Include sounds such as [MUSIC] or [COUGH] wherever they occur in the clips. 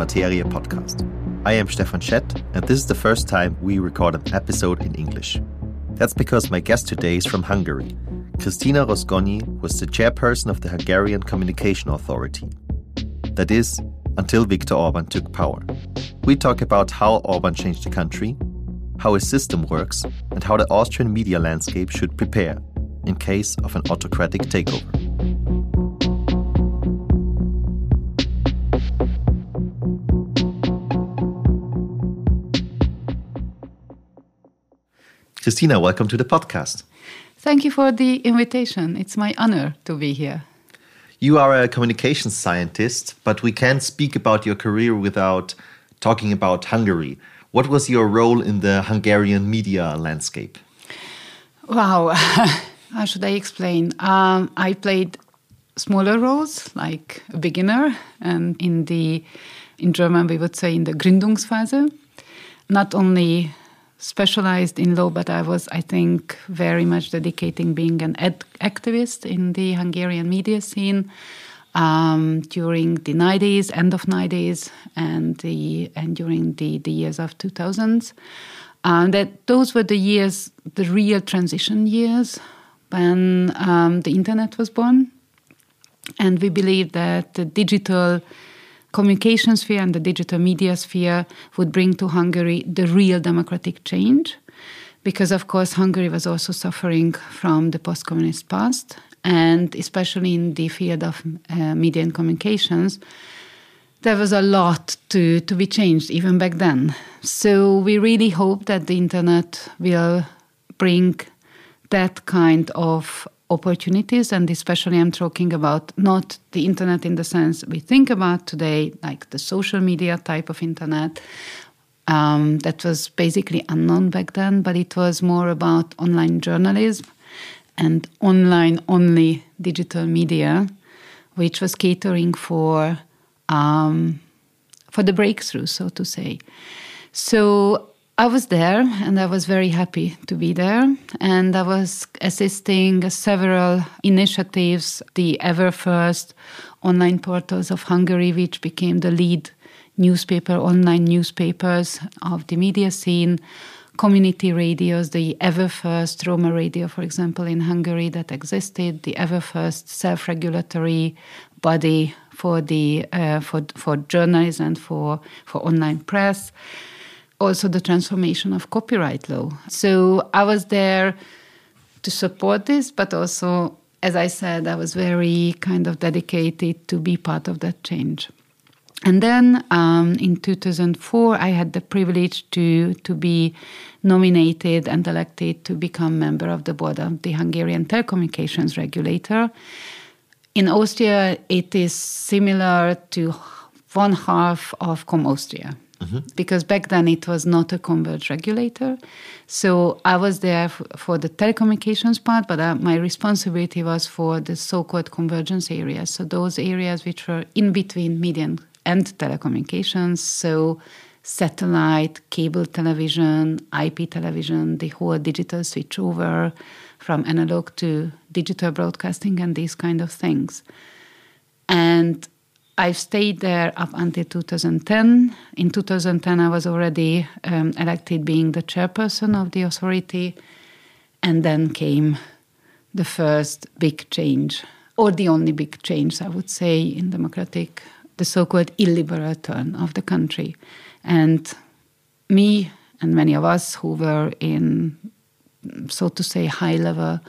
Materie podcast. I am Stefan Schett, and this is the first time we record an episode in English. That's because my guest today is from Hungary. Krisztina Rozgonyi was the chairperson of the Hungarian Communication Authority. That is, until Viktor Orban took power. We talk about how Orban changed the country, how his system works, and how the Austrian media landscape should prepare in case of an autocratic takeover. Krisztina, welcome to the podcast. Thank you for the invitation. It's my honor to be here. You are a communications scientist, but we can't speak about your career without talking about Hungary. What was your role in the Hungarian media landscape? Wow, [LAUGHS] how should I explain? Um, I played smaller roles, like a beginner, and in the in German we would say in the Gründungsphase. Not only specialized in law, but I was, I think, very much dedicating being an activist in the Hungarian media scene um, during the 90s, end of 90s, and the and during the the years of 2000s. And that those were the years, the real transition years when um, the internet was born, and we believe that the digital communication sphere and the digital media sphere would bring to Hungary the real democratic change. Because, of course, Hungary was also suffering from the post communist past, and especially in the field of uh, media and communications, there was a lot to, to be changed even back then. So, we really hope that the internet will bring that kind of opportunities, and especially I'm talking about not the internet in the sense we think about today, like the social media type of internet. Um, that was basically unknown back then, but it was more about online journalism and online only digital media, which was catering for um, for the breakthrough, so to say. So I was there and I was very happy to be there. And I was assisting several initiatives, the ever first online portals of Hungary, which became the lead newspaper, online newspapers of the media scene, community radios, the ever first Roma radio, for example, in Hungary that existed, the ever first self regulatory body for, the, uh, for, for journalists and for, for online press also the transformation of copyright law. So I was there to support this, but also, as I said, I was very kind of dedicated to be part of that change. And then um, in 2004, I had the privilege to, to be nominated and elected to become member of the board of the Hungarian telecommunications regulator. In Austria, it is similar to one half of KommAustria. Mm-hmm. Because back then it was not a converged regulator. So I was there f- for the telecommunications part, but uh, my responsibility was for the so called convergence areas. So those areas which were in between media and telecommunications. So satellite, cable television, IP television, the whole digital switchover from analog to digital broadcasting and these kind of things. And I stayed there up until 2010. In 2010, I was already um, elected being the chairperson of the authority, and then came the first big change, or the only big change, I would say, in democratic, the so-called illiberal turn of the country. And me and many of us who were in, so to say, high-level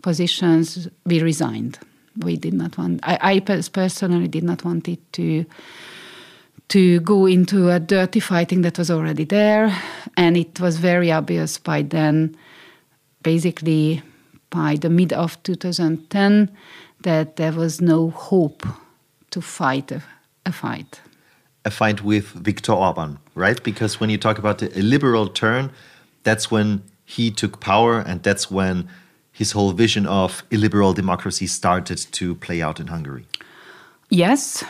positions, we resigned we did not want. I, I personally did not want it to to go into a dirty fighting that was already there, and it was very obvious by then, basically by the mid of 2010, that there was no hope to fight a, a fight. A fight with Viktor Orban, right? Because when you talk about the liberal turn, that's when he took power, and that's when his whole vision of illiberal democracy started to play out in Hungary. Yes,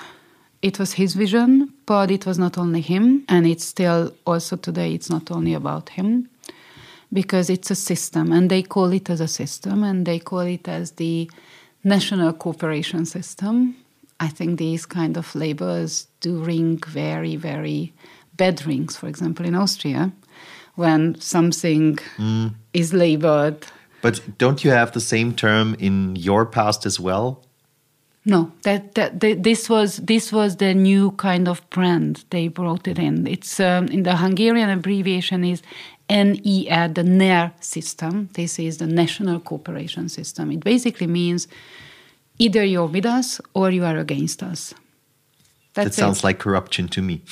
it was his vision, but it was not only him, and it's still also today, it's not only about him because it's a system, and they call it as a system, and they call it as the national cooperation system. I think these kind of labels do ring very, very bad rings, for example, in Austria, when something mm. is labeled. But don't you have the same term in your past as well? No, that, that, that, this was this was the new kind of brand they brought it in. It's um, in the Hungarian abbreviation is NER, the NER system. This is the National Cooperation System. It basically means either you're with us or you are against us. That's that sounds it. like corruption to me.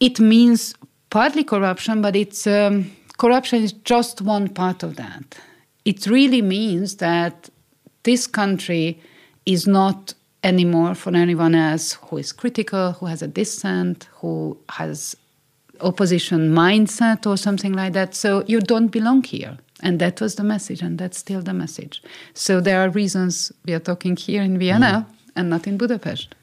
It means partly corruption, but it's um, corruption is just one part of that. It really means that this country is not anymore for anyone else who is critical, who has a dissent, who has opposition mindset or something like that. So you don't belong here. And that was the message, and that's still the message. So there are reasons we are talking here in Vienna mm. and not in Budapest.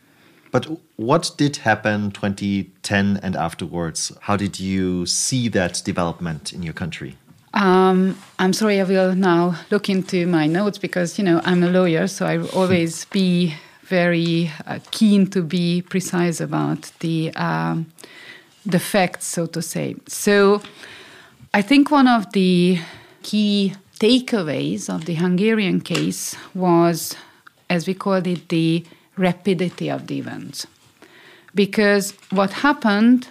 But what did happen 2010 and afterwards? How did you see that development in your country? Um, I'm sorry, I will now look into my notes because, you know, I'm a lawyer, so I always be very uh, keen to be precise about the, um, the facts, so to say. So I think one of the key takeaways of the Hungarian case was, as we called it, the rapidity of the events. Because what happened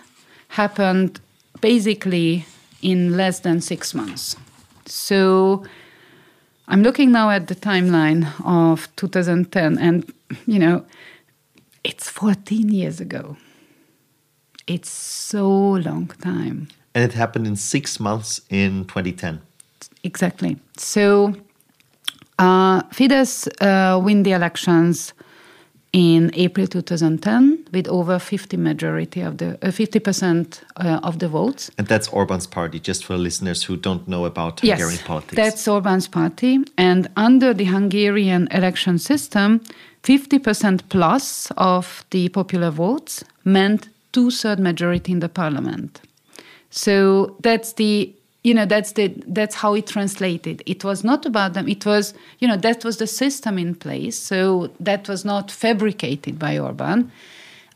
happened basically in less than six months. So I'm looking now at the timeline of 2010, and you know, it's 14 years ago. It's so long time. And it happened in six months in 2010. Exactly. So uh, Fidesz uh, win the elections in April 2010 with over 50 majority of the uh, 50% uh, of the votes. And that's Orban's party, just for listeners who don't know about yes, Hungarian politics. That's Orban's party. And under the Hungarian election system, 50% plus of the popular votes meant two-third majority in the parliament. So that's the you know that's the that's how it translated. It was not about them. It was you know that was the system in place. So that was not fabricated by orban.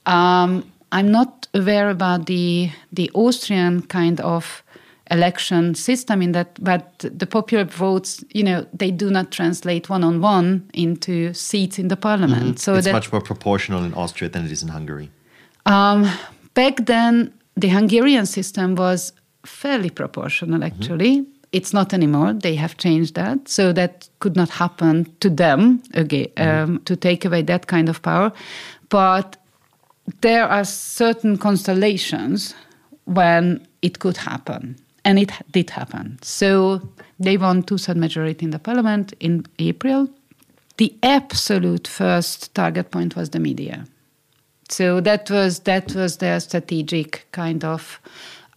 Um, i'm not aware about the the austrian kind of election system in that but the popular votes you know they do not translate one on one into seats in the parliament. Mm-hmm. so it's that, much more proportional in austria than it is in hungary. Um, back then the hungarian system was fairly proportional, actually. Mm-hmm. It's not anymore. They have changed that. So that could not happen to them again, mm-hmm. um, to take away that kind of power. But there are certain constellations when it could happen. And it did happen. So they won two third majority in the parliament in April. The absolute first target point was the media. So that was that was their strategic kind of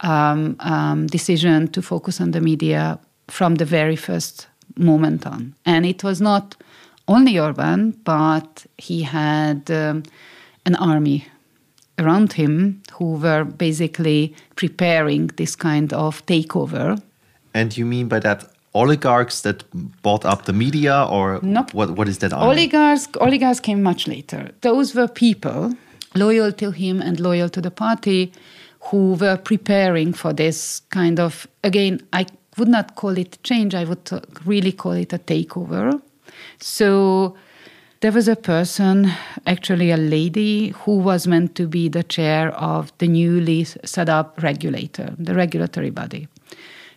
um, um, decision to focus on the media from the very first moment on. And it was not only Orban, but he had um, an army around him who were basically preparing this kind of takeover. And you mean by that oligarchs that bought up the media, or nope. what, what is that? Army? Oligarchs, oligarchs came much later. Those were people loyal to him and loyal to the party who were preparing for this kind of, again, I would not call it change, I would really call it a takeover. So there was a person, actually a lady, who was meant to be the chair of the newly set up regulator, the regulatory body.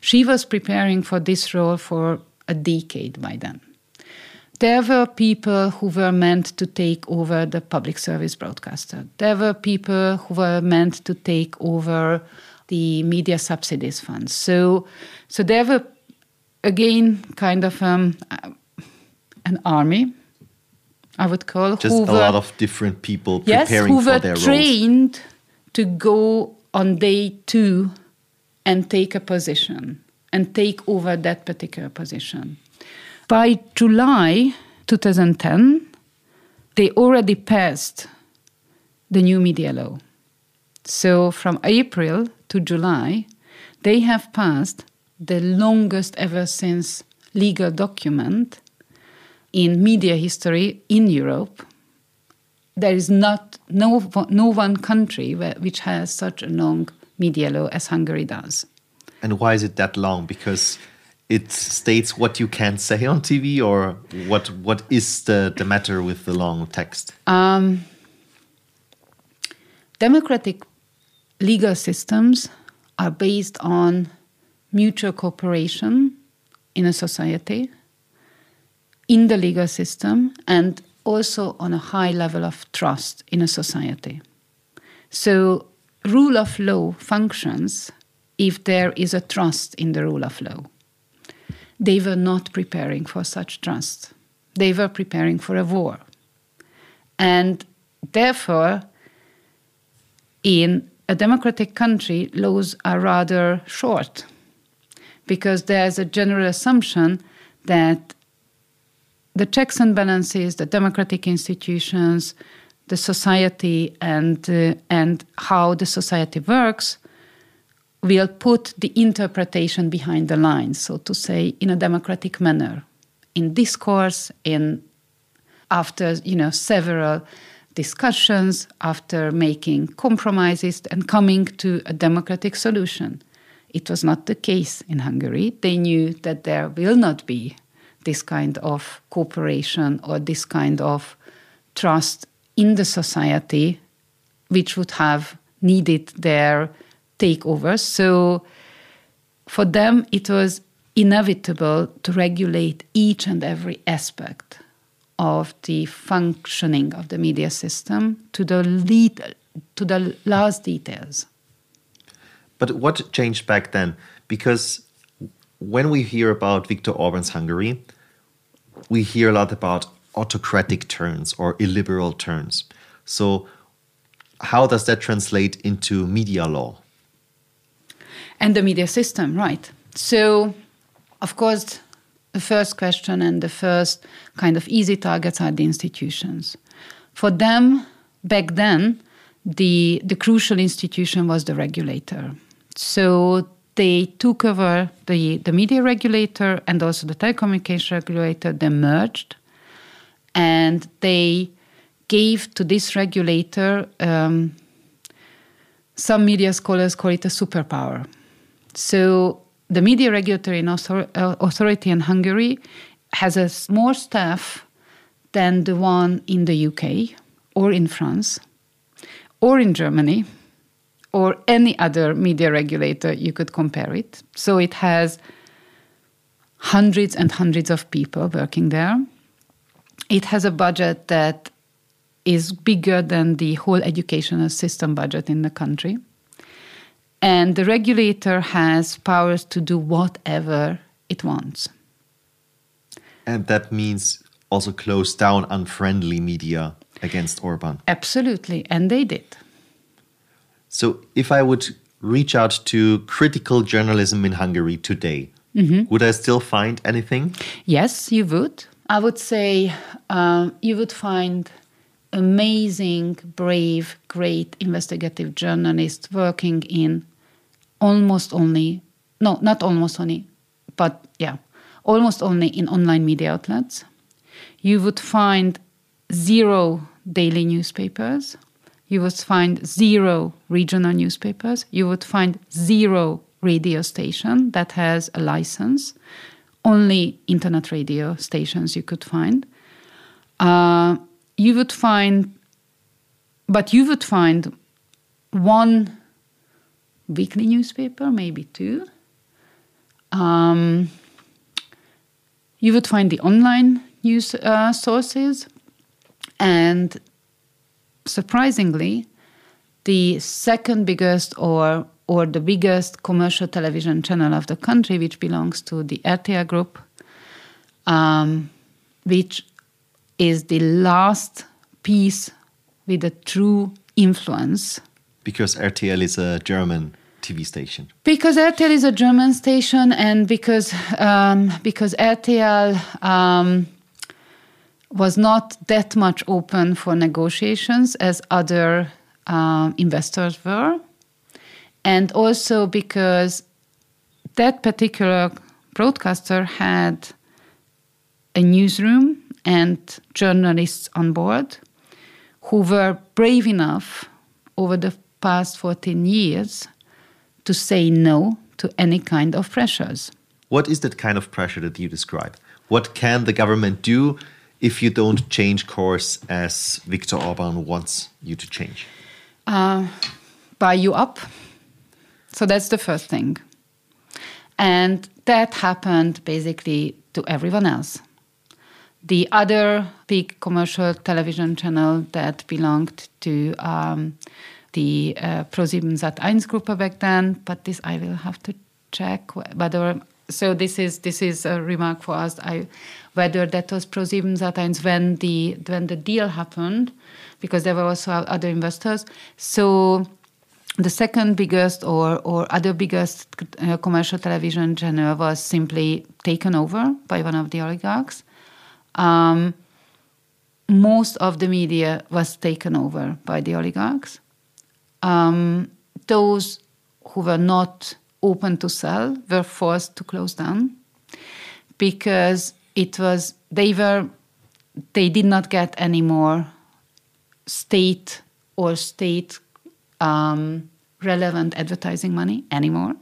She was preparing for this role for a decade by then there were people who were meant to take over the public service broadcaster. There were people who were meant to take over the media subsidies funds. So, so there were again kind of um, an army. I would call just a were, lot of different people preparing yes, who for were their trained roles. to go on day two and take a position and take over that particular position. By July 2010, they already passed the new media law. So from April to July, they have passed the longest ever since legal document in media history in Europe there is not no no one country where, which has such a long media law as Hungary does. And why is it that long? Because it states what you can say on TV, or what what is the, the matter with the long text? Um, democratic legal systems are based on mutual cooperation in a society, in the legal system, and also on a high level of trust in a society. So, rule of law functions if there is a trust in the rule of law. They were not preparing for such trust, they were preparing for a war. And therefore, in a democratic country, laws are rather short because there's a general assumption that the checks and balances, the democratic institutions, the society, and, uh, and how the society works will put the interpretation behind the lines, so to say, in a democratic manner, in discourse, in after you know several discussions, after making compromises and coming to a democratic solution. It was not the case in Hungary. They knew that there will not be this kind of cooperation or this kind of trust in the society, which would have needed their takeovers. So for them, it was inevitable to regulate each and every aspect of the functioning of the media system to the lead, to the last details. But what changed back then? Because when we hear about Viktor Orban's Hungary, we hear a lot about autocratic turns or illiberal turns. So, how does that translate into media law? And the media system, right. So, of course, the first question and the first kind of easy targets are the institutions. For them, back then, the, the crucial institution was the regulator. So they took over the, the media regulator and also the telecommunication regulator, they merged, and they gave to this regulator, um, some media scholars call it a superpower. So the media regulatory uh, authority in Hungary has a more staff than the one in the UK or in France or in Germany or any other media regulator you could compare it. So it has hundreds and hundreds of people working there. It has a budget that is bigger than the whole educational system budget in the country. And the regulator has powers to do whatever it wants. And that means also close down unfriendly media against Orban. Absolutely. And they did. So if I would reach out to critical journalism in Hungary today, mm-hmm. would I still find anything? Yes, you would. I would say um, you would find amazing, brave, great investigative journalists working in almost only, no, not almost only, but yeah, almost only in online media outlets. You would find zero daily newspapers. You would find zero regional newspapers. You would find zero radio station that has a license. Only internet radio stations you could find. Uh, you would find, but you would find one weekly newspaper, maybe two. Um, you would find the online news uh, sources, and surprisingly, the second biggest or or the biggest commercial television channel of the country, which belongs to the RTL group, um, which is the last piece with a true influence. Because RTL is a German TV station? Because RTL is a German station, and because um, because RTL um, was not that much open for negotiations as other uh, investors were, and also because that particular broadcaster had a newsroom and journalists on board who were brave enough over the past 14 years to say no to any kind of pressures. What is that kind of pressure that you describe? What can the government do if you don't change course as Viktor Orban wants you to change? Uh, buy you up. So that's the first thing. And that happened basically to everyone else. The other big commercial television channel that belonged to um, the uh, ProSieben Sat1 group back then, but this I will have to check whether. So this is this is a remark for us. I, whether that was ProSieben Sat1 when the when the deal happened, because there were also other investors. So the second biggest or, or other biggest uh, commercial television channel was simply taken over by one of the oligarchs. Um, most of the media was taken over by the oligarchs. Um, those who were not open to sell were forced to close down because it was they were they did not get any more state or state um, relevant advertising money anymore.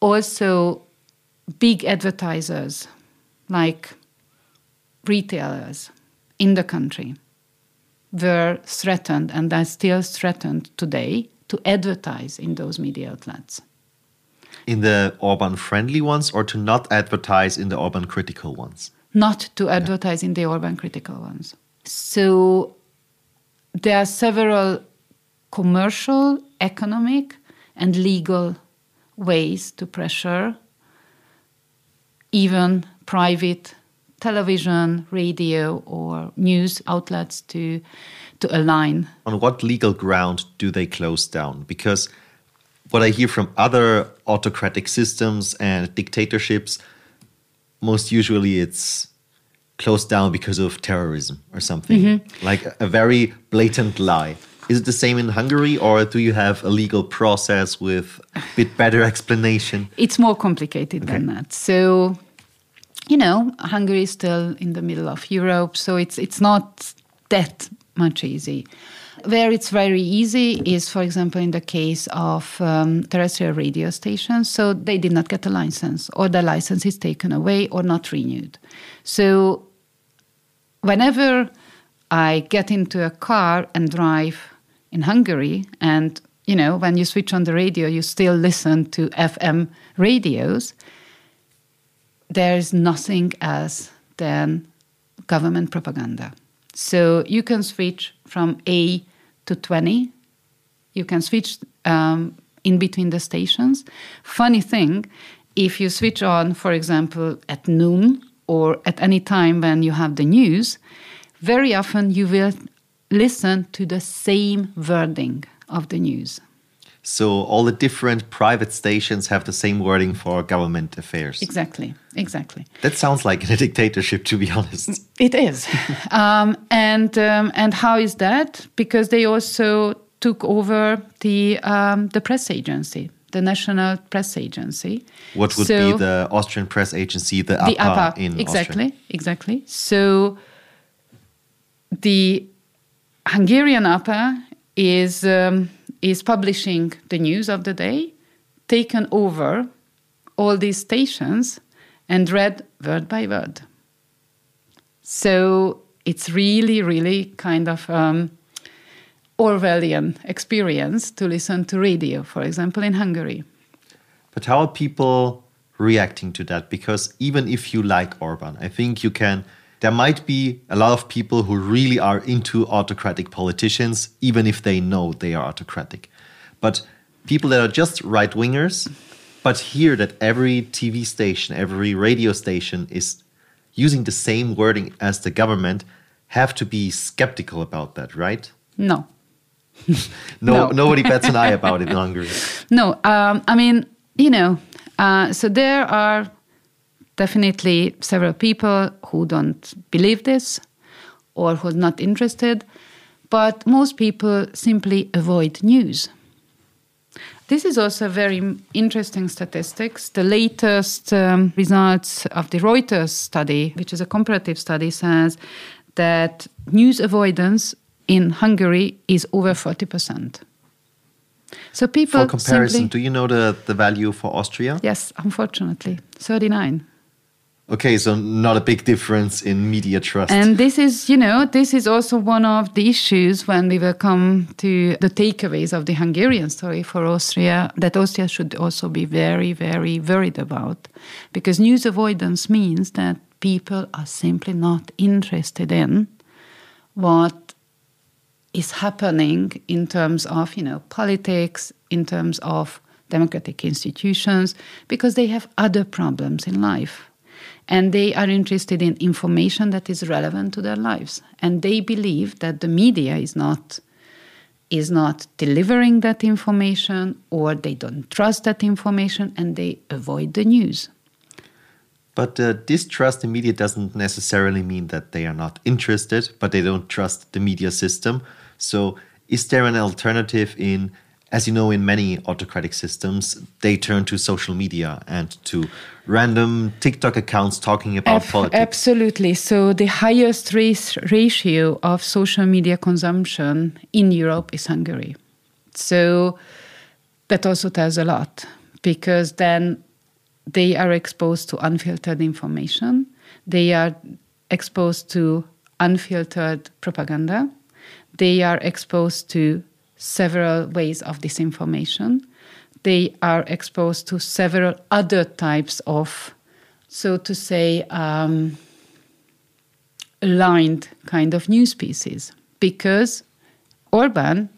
Also, big advertisers like retailers in the country were threatened and are still threatened today to advertise in those media outlets. In the Orban friendly ones or to not advertise in the Orban critical ones? Not to advertise yeah. in the Orban critical ones. So there are several commercial, economic, and legal ways to pressure even private television, radio, or news outlets to to align. On what legal ground do they close down? Because what I hear from other autocratic systems and dictatorships, most usually it's closed down because of terrorism or something, mm -hmm. like a very blatant lie. Is it the same in Hungary, or do you have a legal process with a bit better explanation? It's more complicated okay. than that. So, you know, Hungary is still in the middle of Europe, so it's it's not that much easy. Where it's very easy is, for example, in the case of um, terrestrial radio stations. So they did not get a license, or the license is taken away or not renewed. So whenever I get into a car and drive in Hungary, and you know, when you switch on the radio, you still listen to FM radios. There is nothing else than government propaganda. So you can switch from A to 20. You can switch um, in between the stations. Funny thing, if you switch on, for example, at noon or at any time when you have the news, very often you will listen to the same wording of the news. So all the different private stations have the same wording for government affairs. Exactly, exactly. That sounds like a [LAUGHS] dictatorship, to be honest. It is, [LAUGHS] um, and um, and how is that? Because they also took over the um, the press agency, the National Press Agency. What would so, be the Austrian press agency, the, the APA, APA in exactly, Austria? exactly. So the Hungarian APA is, um, is publishing the news of the day, taken over all these stations and read word by word. So it's really, really kind of um, Orwellian experience to listen to radio, for example, in Hungary. But how are people reacting to that? Because even if you like Orban, I think you can there might be a lot of people who really are into autocratic politicians, even if they know they are autocratic. But people that are just right wingers, but hear that every TV station, every radio station is using the same wording as the government, have to be skeptical about that, right? No. [LAUGHS] no, no, [LAUGHS] nobody bets an eye about it in Hungary. No, um, I mean, you know, uh, so there are definitely several people who don't believe this or who are not interested, but most people simply avoid news. This is also very interesting statistics. The latest um, results of the Reuters study, which is a comparative study, says that news avoidance in Hungary is over 40%. So people For comparison, simply, do you know the, the value for Austria? yes, unfortunately, 39. Okay, so not a big difference in media trust. And this is, you know, this is also one of the issues when we will come to the takeaways of the Hungarian story for Austria that Austria should also be very, very worried about. Because news avoidance means that people are simply not interested in what is happening in terms of, you know, politics, in terms of democratic institutions, because they have other problems in life and they are interested in information that is relevant to their lives and they believe that the media is not is not delivering that information or they don't trust that information and they avoid the news But uh, distrust in media doesn't necessarily mean that they are not interested, but they don't trust the media system. So, is there an alternative in, as you know, in many autocratic systems, they turn to social media and to random TikTok accounts talking about Ab- politics? Absolutely. So the highest race ratio of social media consumption in Europe is Hungary. So that also tells a lot because then they are exposed to unfiltered information. They are exposed to unfiltered propaganda. They are exposed to several ways of disinformation. They are exposed to several other types of, so to say, um, aligned kind of news pieces because Orban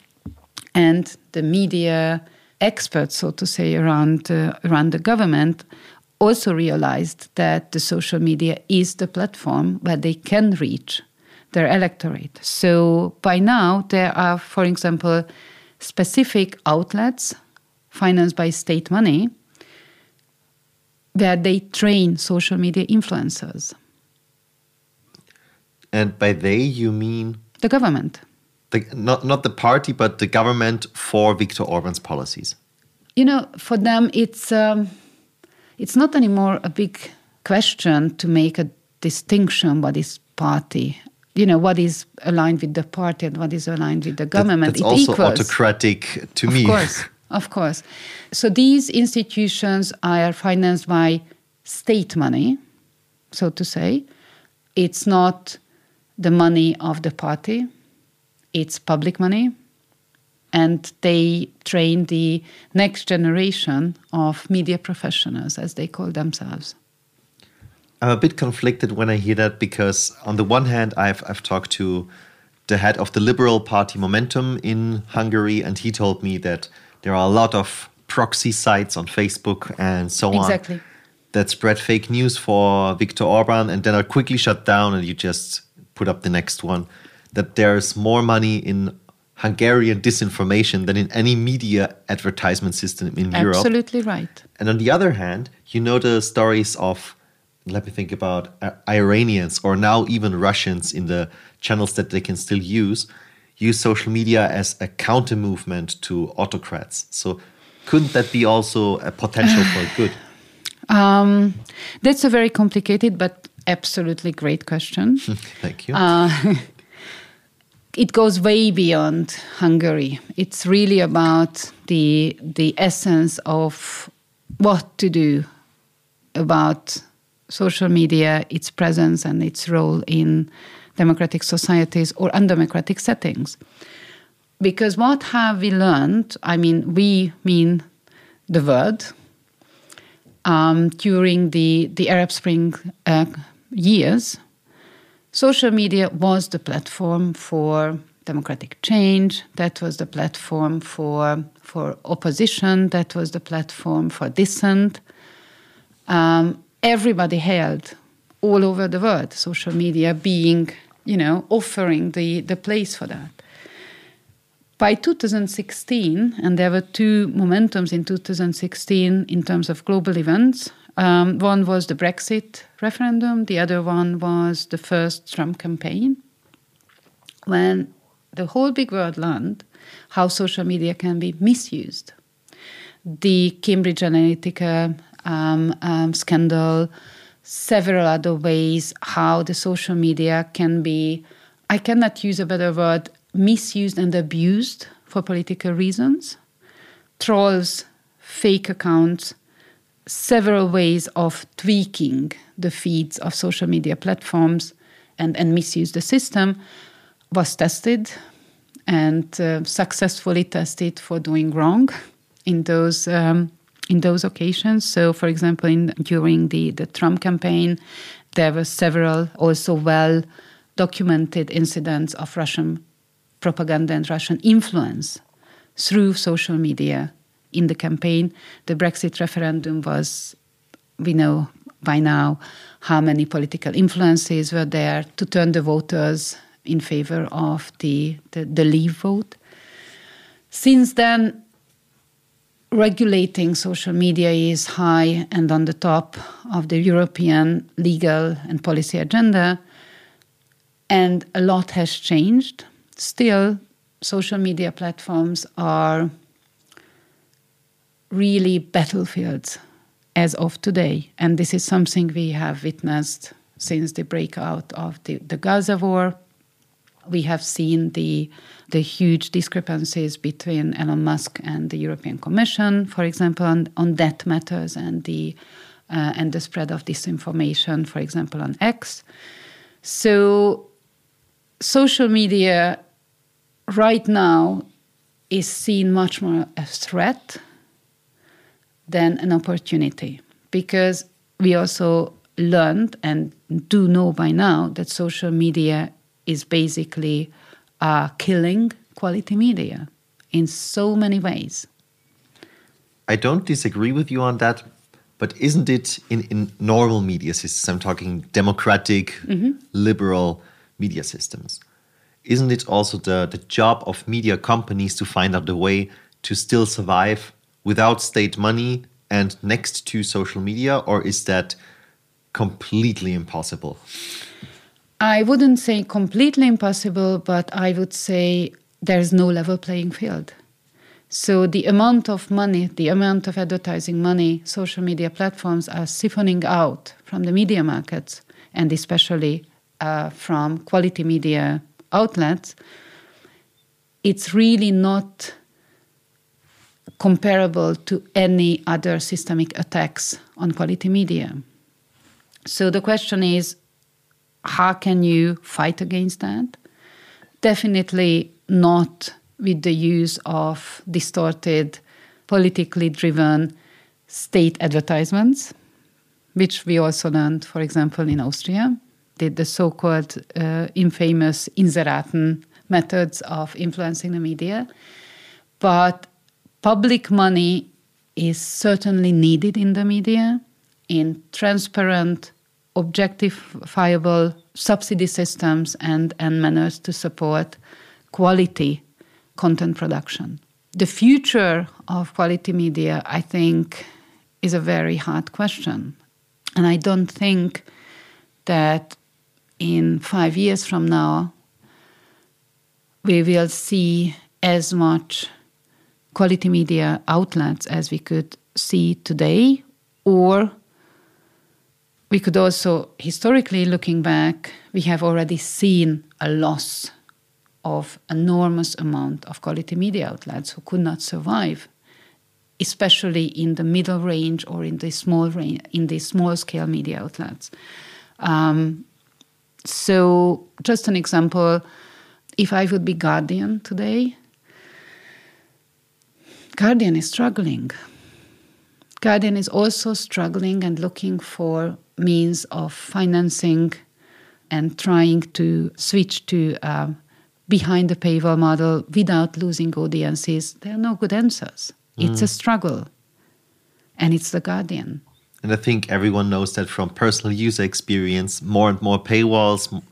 and the media experts, so to say, around uh, around the government also realized that the social media is the platform where they can reach their electorate. So by now there are, for example, specific outlets financed by state money where they train social media influencers. And by they, you mean The government. the, not, not the party, but the government for Viktor Orban's policies. You know, for them, it's um, it's not anymore a big question to make a distinction what is party. You know, what is aligned with the party and what is aligned with the That- government. that's it also equals. autocratic to of me. course, of course. So these institutions are financed by state money, so to say. It's not the money of the party, it's public money. And they train the next generation of media professionals, as they call themselves. I'm a bit conflicted when I hear that because, on the one hand, I've, I've talked to the head of the Liberal Party Momentum in Hungary, and he told me that there are a lot of proxy sites on Facebook and so on Exactly. that spread fake news for Viktor Orban and then are quickly shut down, and you just put up the next one. That there's more money in Hungarian disinformation than in any media advertisement system in Europe. Absolutely right. And on the other hand, you know the stories of, let me think about uh, Iranians or now even Russians in the channels that they can still use, use social media as a counter movement to autocrats. So couldn't that be also a potential for [SIGHS] good? Um, that's a very complicated but absolutely great question. [LAUGHS] Thank you. Uh, [LAUGHS] it goes way beyond Hungary. It's really about the the essence of what to do about social media, its presence and its role in democratic societies or undemocratic settings. Because what have we learned? I mean, we mean the world um, during the the Arab Spring uh, years social media was the platform for democratic change that was the platform for for opposition that was the platform for dissent um, everybody held all over the world social media being you know offering the the place for that by 2016 and there were two momentums in 2016 in terms of global events um, one was the Brexit referendum, the other one was the first Trump campaign. When the whole big world learned how social media can be misused. The Cambridge Analytica um, scandal, several other ways how the social media can be, I cannot use a better word, misused and abused for political reasons. Trolls, fake accounts, several ways of tweaking the feeds of social media platforms and, and misuse the system was tested and uh, successfully tested for doing wrong in those um, in those occasions. So, for example, in, during the, the Trump campaign, there were several also well documented incidents of Russian propaganda and Russian influence through social media in the campaign. The Brexit referendum was, we know by now how many political influences were there to turn the voters in favor of the, the, the leave vote. Since then, regulating social media is high and on the top of the European legal and policy agenda, and a lot has changed. Still, social media platforms are really battlefields as of today. And this is something we have witnessed since the breakout of the, the Gaza war. We have seen the, the huge discrepancies between Elon Musk and the European Commission, for example, on, on debt matters and the, uh, and the spread of disinformation, for example, on X. So, social media right now is seen much more a threat than an opportunity because we also learned and do know by now that social media is basically uh, killing quality media in so many ways. I don't disagree with you on that, but isn't it in, in normal media systems? I'm talking democratic, mm -hmm. liberal media systems. Isn't it also the, the job of media companies to find out a way to still survive without state money and next to social media, or is that completely impossible? I wouldn't say completely impossible, but I would say there's no level playing field. So the amount of money, the amount of advertising money social media platforms are siphoning out from the media markets, and especially uh, from quality media outlets, it's really not comparable to any other systemic attacks on quality media. So the question is how can you fight against that? Definitely not with the use of distorted, politically driven state advertisements, which we also learned, for example, in Austria, the, the so called uh, infamous Inseraten methods of influencing the media. But public money is certainly needed in the media in transparent, objectifiable subsidy systems and, and manners to support quality content production. The future of quality media, I think, is a very hard question. And I don't think that in five years from now, we will see as much quality media outlets as we could see today, or we could also, historically looking back, we have already seen a loss of enormous amount of quality media outlets who could not survive, especially in the middle range or in the small range, in the small scale media outlets. Um, so, just an example: if I would be Guardian today, Guardian is struggling. Guardian is also struggling and looking for means of financing and trying to switch to uh, behind the paywall model without losing audiences. There are no good answers. Mm. It's a struggle, and it's the Guardian. And I think everyone knows that from personal user experience, more and more paywalls,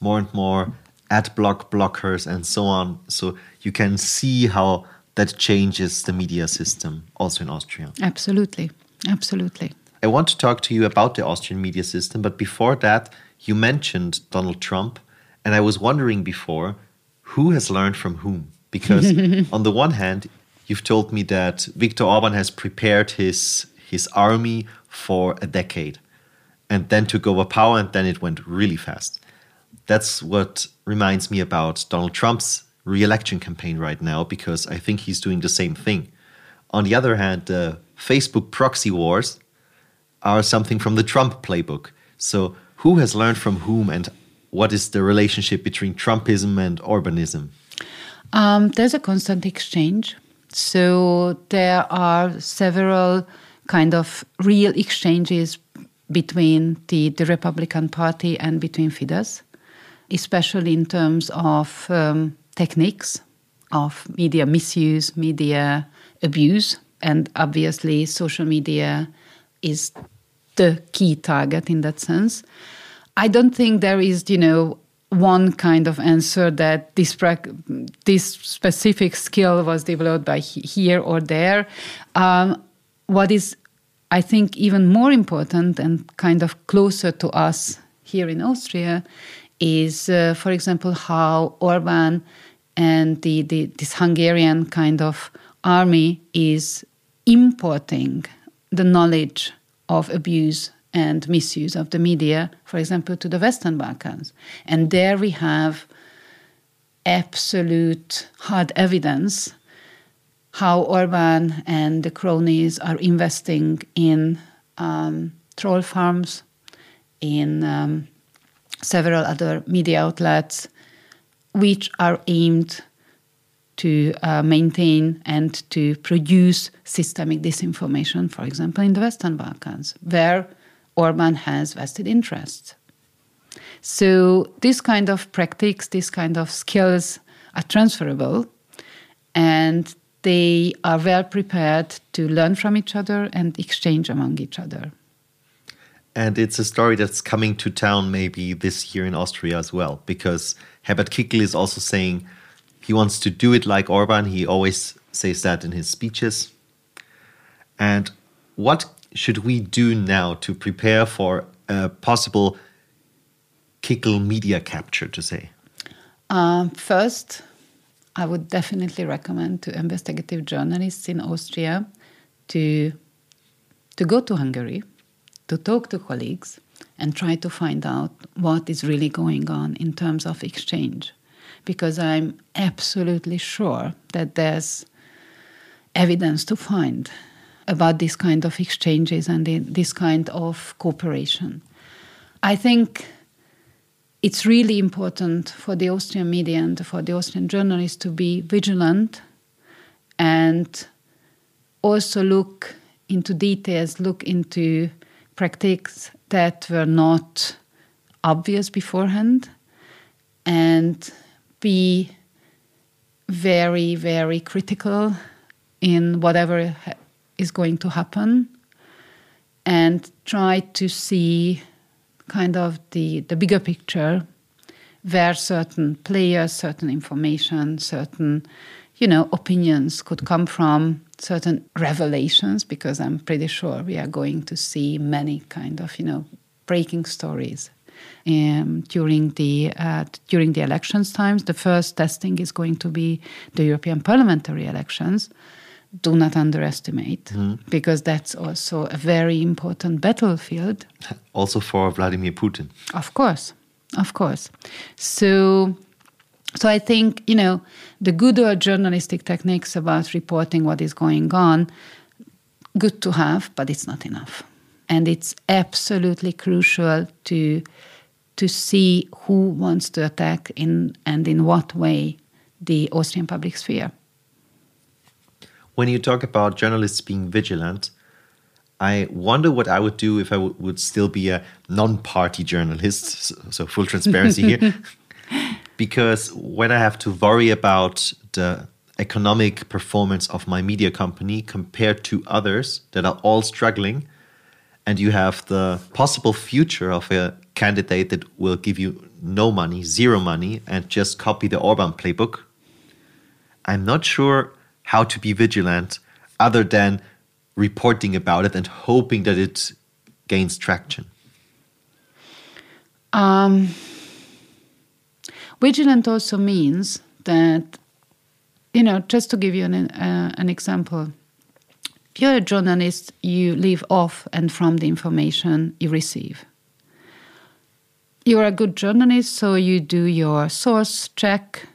more and more ad block blockers, and so on. So you can see how that changes the media system also in Austria. Absolutely. Absolutely. I want to talk to you about the Austrian media system, but before that, you mentioned Donald Trump, and I was wondering before who has learned from whom? Because [LAUGHS] on the one hand, you've told me that Viktor Orban has prepared his his army for a decade and then took over power and then it went really fast. That's what reminds me about Donald Trump's re election campaign right now because I think he's doing the same thing. On the other hand, uh, Facebook proxy wars are something from the Trump playbook. So, who has learned from whom and what is the relationship between Trumpism and Orbanism? Um, there's a constant exchange. So, there are several kind of real exchanges between the, the Republican Party and between Fidesz, especially in terms of um, techniques of media misuse, media abuse, and obviously social media is the key target in that sense. I don't think there is, you know, one kind of answer that this this specific skill was developed by here or there. Um, what is, I think, even more important and kind of closer to us here in Austria is, uh, for example, how Orban and the, the, this Hungarian kind of army is importing the knowledge of abuse and misuse of the media, for example, to the Western Balkans. And there we have absolute hard evidence how Orban and the cronies are investing in um, troll farms, in um, several other media outlets, which are aimed to uh, maintain and to produce systemic disinformation, for example, in the Western Balkans, where Orban has vested interests. So, this kind of practice, this kind of skills are transferable and they are well prepared to learn from each other and exchange among each other. And it's a story that's coming to town maybe this year in Austria as well, because Herbert Kickl is also saying he wants to do it like Orban. He always says that in his speeches. And what should we do now to prepare for a possible Kickl media capture, to say? Um, first, I would definitely recommend to investigative journalists in Austria to, to go to Hungary, to talk to colleagues, and try to find out what is really going on in terms of exchange because I'm absolutely sure that there's evidence to find about this kind of exchanges and this kind of cooperation. I think it's really important for the Austrian media and for the Austrian journalists to be vigilant and also look into details, look into practices that were not obvious beforehand, and be very, very critical in whatever is going to happen and try to see kind of the, the bigger picture where certain players, certain information, certain you know opinions could come from certain revelations because i'm pretty sure we are going to see many kind of you know breaking stories um, during the uh, during the elections times. The first testing is going to be the European parliamentary elections. Do not underestimate, mm. because that's also a very important battlefield. [LAUGHS] Also for Vladimir Putin. Of course, of course. So so I think, you know, the good old journalistic techniques about reporting what is going on, good to have, but it's not enough. And it's absolutely crucial to to see who wants to attack in and in what way the Austrian public sphere. When you talk about journalists being vigilant, I wonder what I would do if I would still be a non party journalist. So, full transparency here. [LAUGHS] because when I have to worry about the economic performance of my media company compared to others that are all struggling, and you have the possible future of a candidate that will give you no money, zero money, and just copy the Orban playbook, I'm not sure how to be vigilant other than reporting about it and hoping that it gains traction. Um, vigilant also means that, you know, just to give you an, uh, an example, if you're a journalist, you live off and from the information you receive. You're a good journalist, so you do your source check,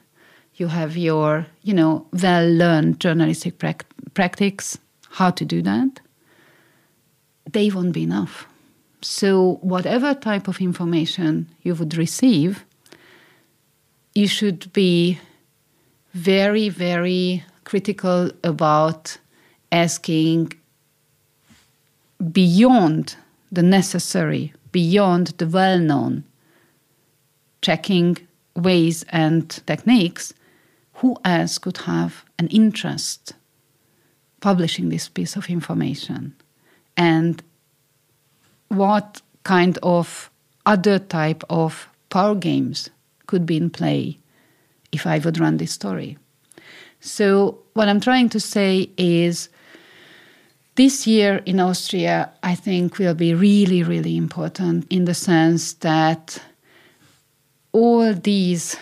you have your, you know, well-learned journalistic practice, how to do that, they won't be enough. So whatever type of information you would receive, you should be very, very critical about asking beyond the necessary, beyond the well known, checking ways and techniques, who else could have an interest publishing this piece of information? And what kind of other type of power games could be in play if I would run this story? So, what I'm trying to say is this year in Austria, I think, will be really, really important in the sense that all these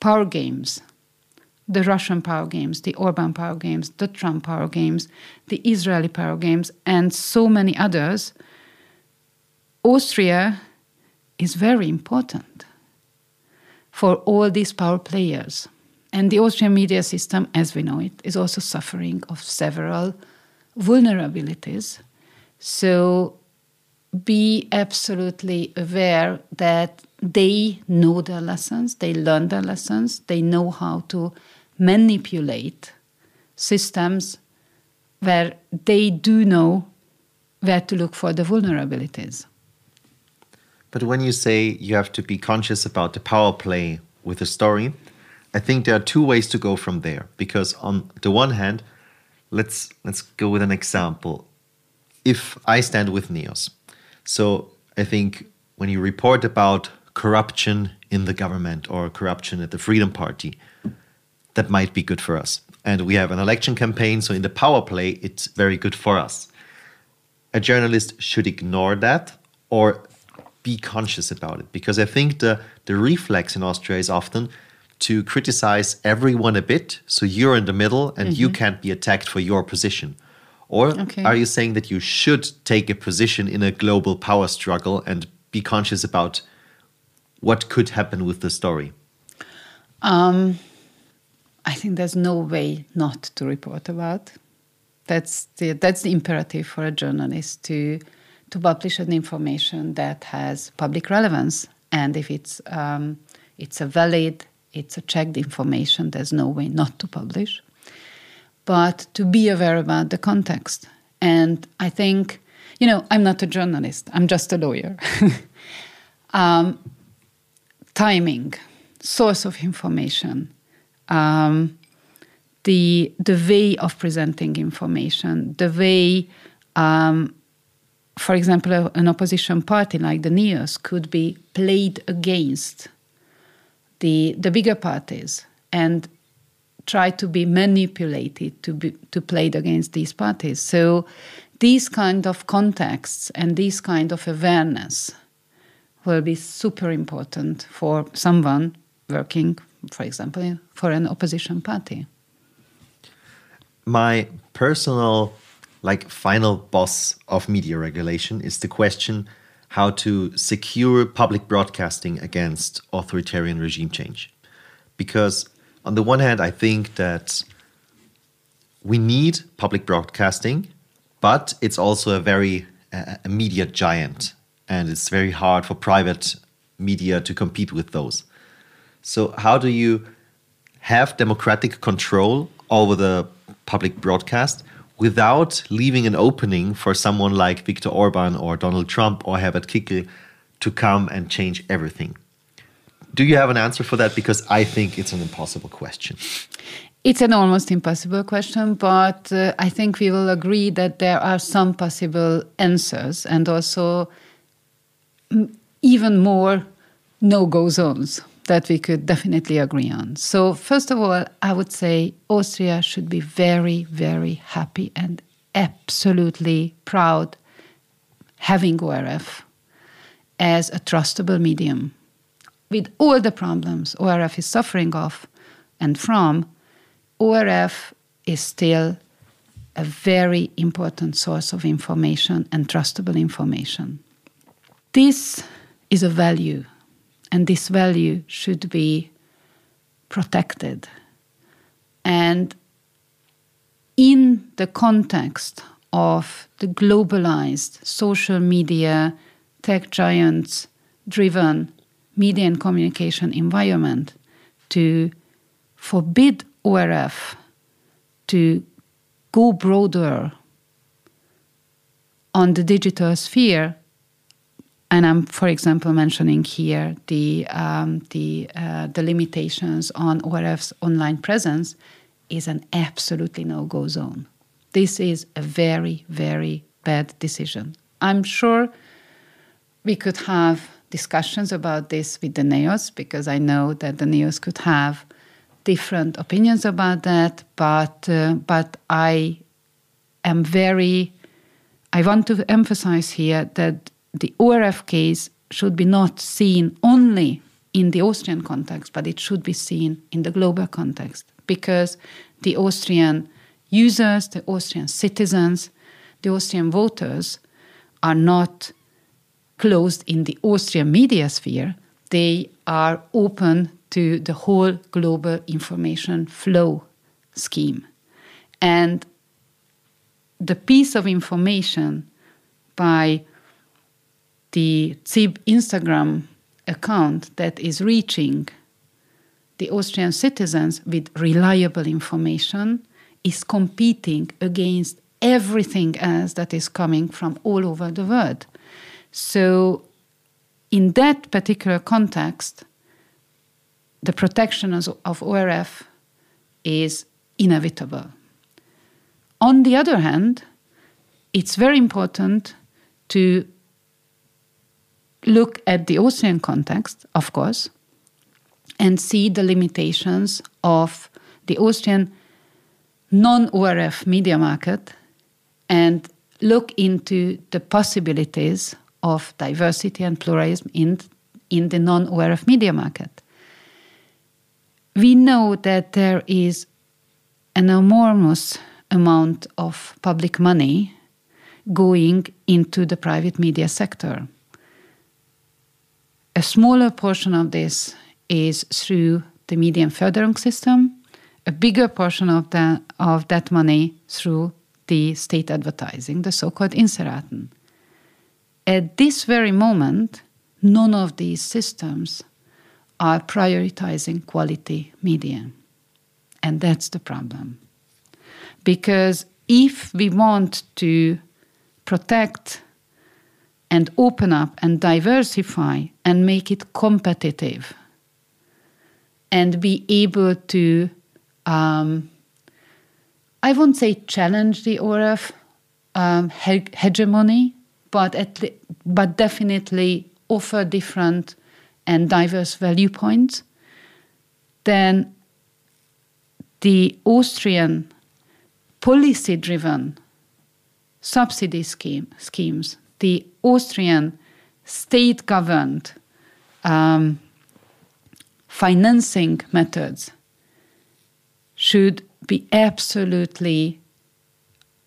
power games the Russian power games, the Orban power games, the Trump power games, the Israeli power games, and so many others, Austria is very important for all these power players. And the Austrian media system, as we know it, is also suffering of several vulnerabilities. So be absolutely aware that they know their lessons, they learn their lessons, they know how to manipulate systems where they do know where to look for the vulnerabilities. But when you say you have to be conscious about the power play with a story, I think there are two ways to go from there. Because on the one hand, let's let's go with an example. If I stand with Neos, so I think when you report about corruption in the government or corruption at the Freedom Party, that might be good for us. And we have an election campaign, so in the power play, it's very good for us. A journalist should ignore that or be conscious about it because I think the, the reflex in Austria is often to criticize everyone a bit. So you're in the middle and mm-hmm. you can't be attacked for your position. Or okay. are you saying that you should take a position in a global power struggle and be conscious about what could happen with the story? Um, I think there's no way not to report about. That's the that's the imperative for a journalist to to publish an information that has public relevance, and if it's um, it's a valid, it's a checked information, there's no way not to publish. But to be aware about the context, and I think you know I'm not a journalist; I'm just a lawyer. [LAUGHS] um, timing, source of information um, the the way of presenting information, the way, um, for example, an opposition party like the Neos could be played against the the bigger parties and try to be manipulated to be to played against these parties. So these kind of contexts and these kind of awareness will be super important for someone working for example, for an opposition party. My personal, like, final boss of media regulation is the question how to secure public broadcasting against authoritarian regime change. Because, on the one hand, I think that we need public broadcasting, but it's also a very uh, a media giant, and it's very hard for private media to compete with those. So, how do you have democratic control over the public broadcast without leaving an opening for someone like Viktor Orban or Donald Trump or Herbert Kickl to come and change everything? Do you have an answer for that? Because I think it's an impossible question. It's an almost impossible question, but uh, I think we will agree that there are some possible answers and also even more no go zones that we could definitely agree on. So, first of all, I would say Austria should be very, very happy and absolutely proud having ORF as a trustable medium. With all the problems ORF is suffering of and from, ORF is still a very important source of information and trustable information. This is a value and this value should be protected. And in the context of the globalized social media, tech giants driven media and communication environment, to forbid ORF to go broader on the digital sphere and I'm, for example, mentioning here the um, the uh, the limitations on ORF's online presence is an absolutely no-go zone. This is a very very bad decision. I'm sure we could have discussions about this with the NEOS because I know that the NEOS could have different opinions about that, but uh, but I am very I want to emphasize here that the ORF case should be not seen only in the Austrian context, but it should be seen in the global context because the Austrian users, the Austrian citizens, the Austrian voters are not closed in the Austrian media sphere. They are open to the whole global information flow scheme. And the piece of information by the ZIB Instagram account that is reaching the Austrian citizens with reliable information is competing against everything else that is coming from all over the world. So, in that particular context, the protection of ORF is inevitable. On the other hand, it's very important to look at the Austrian context, of course, and see the limitations of the Austrian non ORF media market and look into the possibilities of diversity and pluralism in, in the non ORF media market. We know that there is an enormous amount of public money going into the private media sector. A smaller portion of this is through the Medienförderung system, a bigger portion of, the, of that money through the state advertising, the so called Inseraten. At this very moment, none of these systems are prioritizing quality media. And that's the problem. Because if we want to protect and open up and diversify and make it competitive and be able to um, I won't say challenge the ORF um, he- hegemony, but at le- but definitely offer different and diverse value points, then the Austrian policy-driven subsidy scheme schemes the Austrian state governed um, financing methods should be absolutely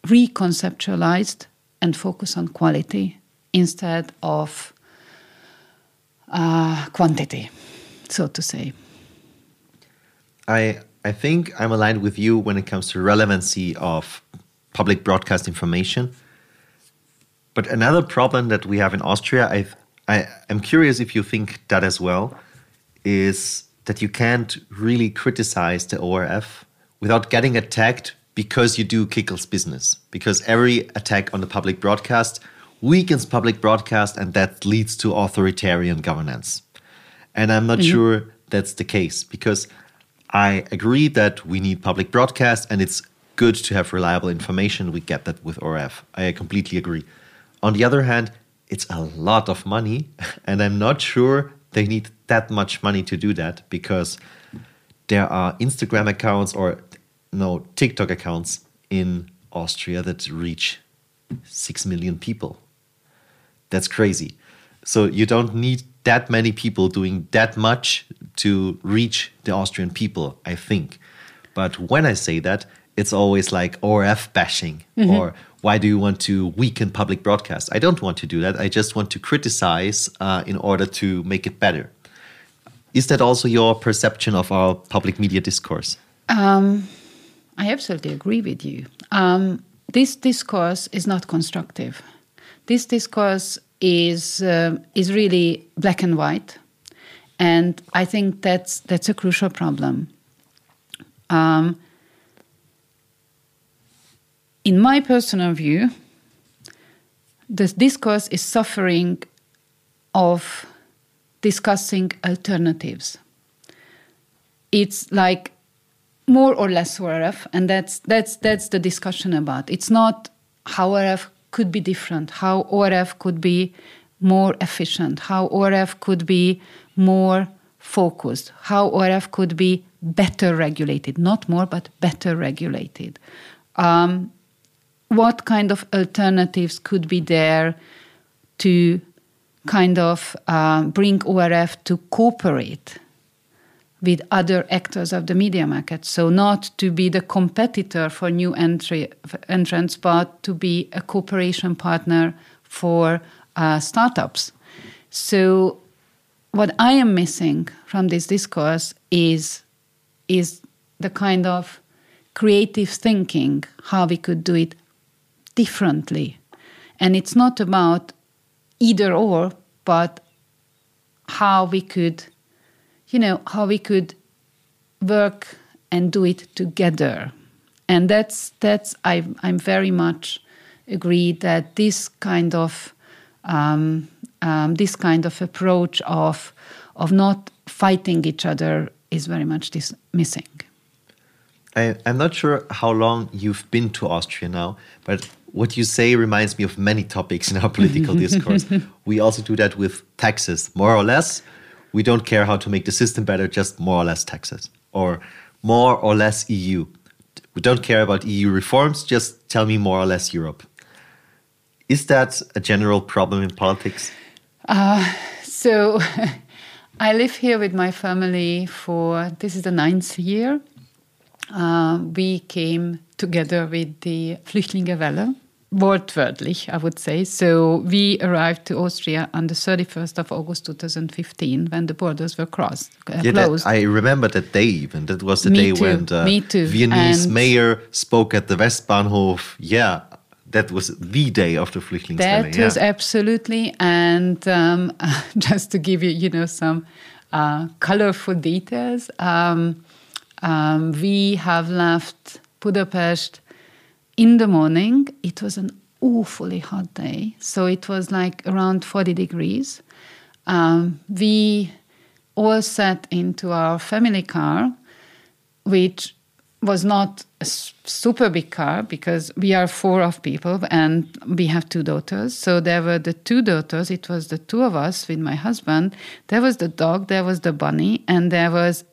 reconceptualized and focus on quality instead of uh, quantity, so to say. I I think I'm aligned with you when it comes to relevancy of public broadcast information. But another problem that we have in Austria, I, I am curious if you think that as well, is that you can't really criticize the ORF without getting attacked because you do Kickl's business. Because every attack on the public broadcast weakens public broadcast and that leads to authoritarian governance. And I'm not mm -hmm. sure that's the case because I agree that we need public broadcast and it's good to have reliable information. We get that with ORF. I completely agree. On the other hand, it's a lot of money, [LAUGHS] and I'm not sure they need that much money to do that because there are Instagram accounts or no TikTok accounts in Austria that reach 6 million people. That's crazy. So you don't need that many people doing that much to reach the Austrian people, I think. But when I say that, it's always like ORF bashing mm -hmm. or why do you want to weaken public broadcast? I don't want to do that. I just want to criticize uh, in order to make it better. Is that also your perception of our public media discourse? Um, I absolutely agree with you. Um, this discourse is not constructive. This discourse is uh, is really black and white, and I think that's that's a crucial problem. Um, in my personal view, this discourse is suffering of discussing alternatives. It's like more or less ORF, and that's that's that's the discussion about. It's not how ORF could be different, how ORF could be more efficient, how ORF could be more focused, how ORF could be better regulated, not more, but better regulated. Um, what kind of alternatives could be there to kind of uh, bring ORF to cooperate with other actors of the media market. So not to be the competitor for new entry entrants, but to be a cooperation partner for uh, startups. So what I am missing from this discourse is is the kind of creative thinking how we could do it differently. And it's not about either or, but how we could you know, how we could work and do it together. And that's that's I I'm very much agree that this kind of um, um, this kind of approach of of not fighting each other is very much this missing. I, I'm not sure how long you've been to Austria now, but what you say reminds me of many topics in our political [LAUGHS] discourse. We also do that with taxes, more or less we don't care how to make the system better, just more or less taxes or more or less EU. We don't care about EU reforms, just tell me more or less Europe. Is that a general problem in politics? Uh, so [LAUGHS] I live here with my family for this is the ninth year. Uh, we came together with the Flüchtlingswelle wortwörtlich, I would say. So we arrived to Austria on the 31st of August 2015 when the borders were crossed, uh, yeah, closed. That, I remember that day even. That was the Me day too, when the. Viennese And- mayor spoke at the Westbahnhof. Yeah, that was the day of the Flüchtlingswelle. That yeah. was absolutely, and um, [LAUGHS] just to give you, you know, some uh, colorful details, um, um, we have left Budapest in the morning. It was an awfully hot day, so it was like around 40 degrees. Um, we all sat into our family car, which was not a super big car because we are four of people and we have two daughters. So there were the two daughters. It was the two of us with my husband. There was the dog. There was the bunny, and there was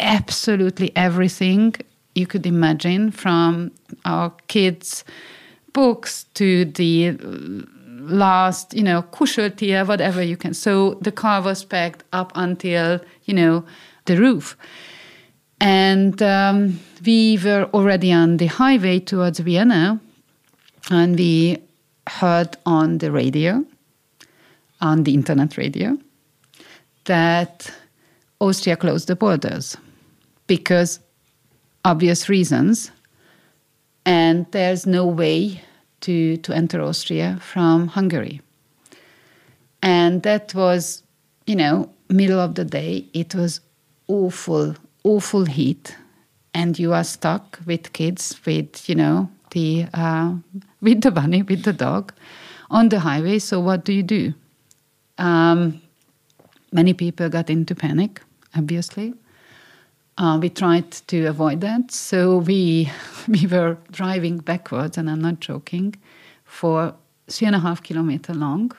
absolutely everything you could imagine from our kids' books to the last, you know, kuscheltier, whatever you can. So the car was packed up until, you know, the roof. And um, we were already on the highway towards Vienna, and we heard on the radio, on the internet radio, that Austria closed the borders because obvious reasons, and there's no way to, to enter Austria from Hungary. And that was, you know, middle of the day. It was awful, awful heat, and you are stuck with kids, with you know the uh, [LAUGHS] with the bunny, with the dog, on the highway. So what do you do? Um, many people got into panic, obviously. Uh, we tried to avoid that, so we [LAUGHS] we were driving backwards, and I'm not joking, for three and a half kilometer long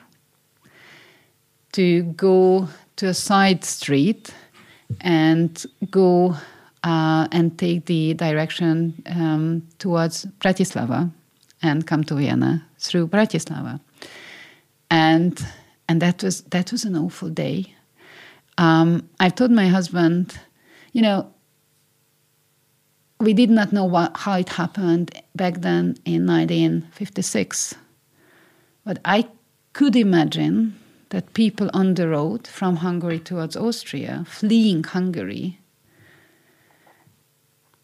to go to a side street and go uh, and take the direction um, towards Bratislava and come to Vienna through Bratislava, and and that was that was an awful day. Um, I told my husband, you know, we did not know what, how it happened back then in 1956, but I could imagine that people on the road from Hungary towards Austria, fleeing Hungary,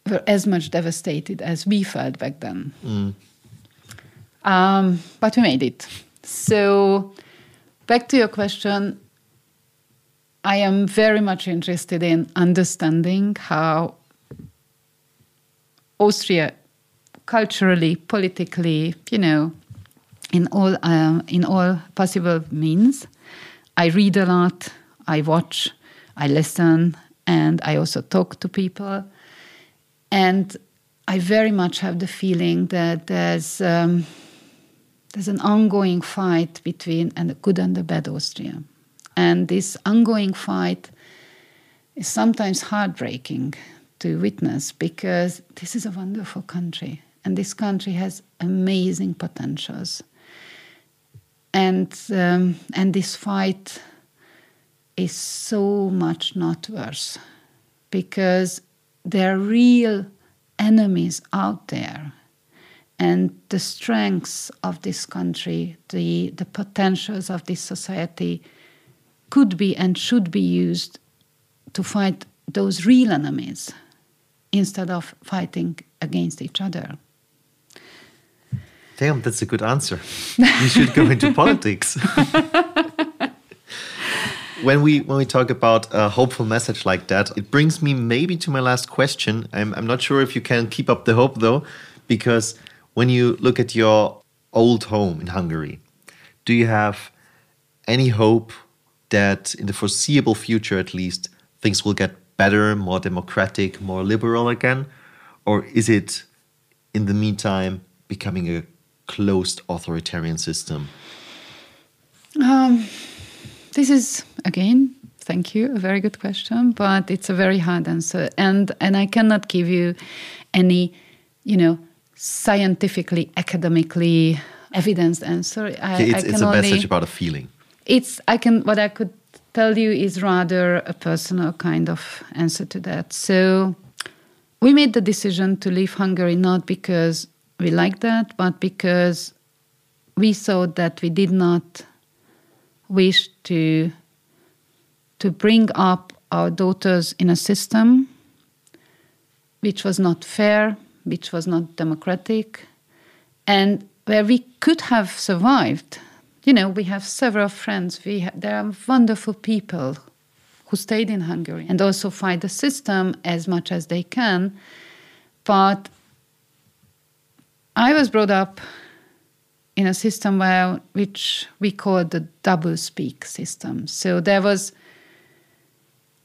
were as much devastated as we felt back then. Mm. Um, but we made it. So, back to your question, I am very much interested in understanding how Austria, culturally, politically, you know, in all uh, in all possible means. I read a lot. I watch. I listen, and I also talk to people. And I very much have the feeling that there's um, there's an ongoing fight between and the good and the bad Austria, and this ongoing fight is sometimes heartbreaking to witness because this is a wonderful country. And this country has amazing potentials. And um, and this fight is so much not worse because there are real enemies out there. And the strengths of this country the the potentials of this society could be and should be used to fight those real enemies instead of fighting against each other Damn, that's a good answer. You should go into [LAUGHS] politics. when we when we talk about a hopeful message like that, it brings me maybe to my last question. I'm I'm not sure if you can keep up the hope though, because when you look at your old home in Hungary, do you have any hope that in the foreseeable future at least things will get better, more democratic, more liberal again? Or is it in the meantime becoming a closed authoritarian system? Um, this is again, thank you, a very good question, but it's a very hard answer, and and I cannot give you any, you know, scientifically, academically evidenced answer. I, it's, I it's a only, message about a feeling. It's I can what I could tell you is rather a personal kind of answer to that. So we made the decision to leave Hungary not because we like that, but because we saw that we did not wish to to bring up our daughters in a system which was not fair, which was not democratic, and where we could have survived. You know, we have several friends. We have, there are wonderful people who stayed in Hungary and also fight the system as much as they can. But I was brought up in a system where which we call the double speak system. So there was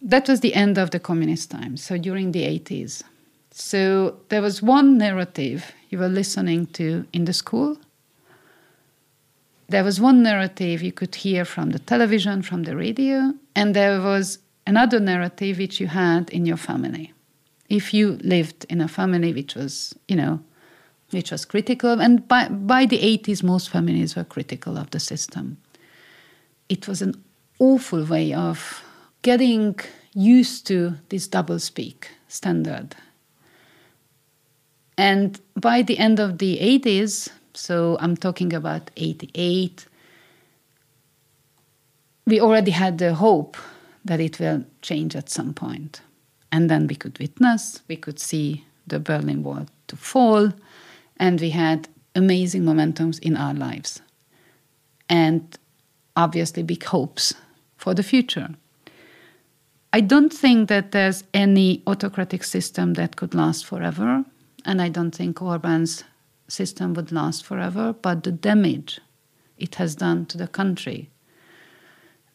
that was the end of the communist time. So during the 80s. So there was one narrative you were listening to in the school. There was one narrative you could hear from the television, from the radio, and there was another narrative which you had in your family. If you lived in a family which was, you know, which was critical. And by, by the 80s, most families were critical of the system. It was an awful way of getting used to this double speak standard. And by the end of the 80s, so I'm talking about 88, we already had the hope that it will change at some point. And then we could witness, we could see the Berlin Wall to fall, and we had amazing momentums in our lives and obviously big hopes for the future. I don't think that there's any autocratic system that could last forever, and I don't think Orban's system would last forever, but the damage it has done to the country,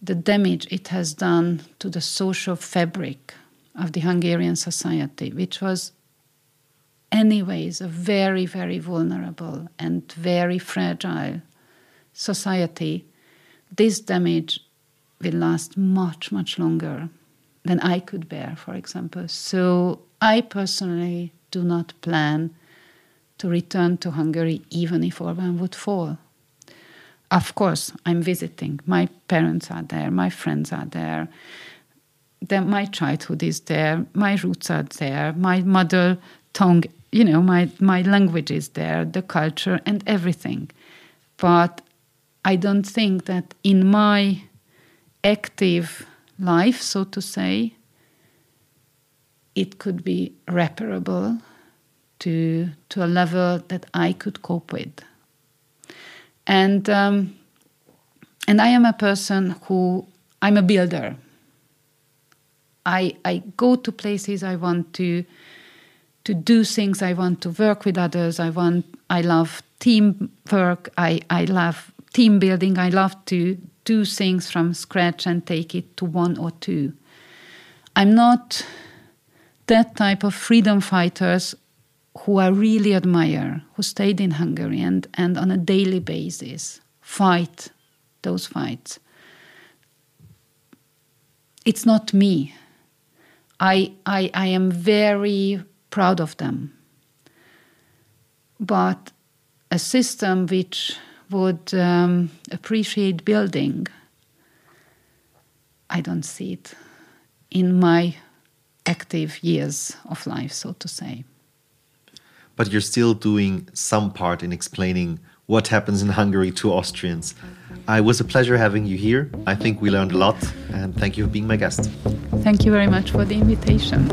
the damage it has done to the social fabric of the Hungarian society, which was anyways, a very, very vulnerable and very fragile society, this damage will last much, much longer than I could bear, for example. So I personally do not plan to return to Hungary even if Orban would fall. Of course, I'm visiting. My parents are there, my friends are there. The, my childhood is there, my roots are there, my mother tongue you know, my, my language is there, the culture, and everything. But I don't think that in my active life, so to say, it could be reparable to, to a level that I could cope with. And, um, and I am a person who, I'm a builder. I, I go to places I want to to do things I want to work with others I want I love teamwork I, I love team building I love to do things from scratch and take it to one or two I'm not that type of freedom fighters who I really admire, who stayed in Hungary and, and on a daily basis fight those fights. It's not me. I, I, I am very proud of them. But a system which would um, appreciate building, I don't see it in my active years of life, so to say. But you're still doing some part in explaining what happens in Hungary to Austrians. Uh, it was a pleasure having you here. I think we learned a lot, and thank you for being my guest. Thank you very much for the invitation.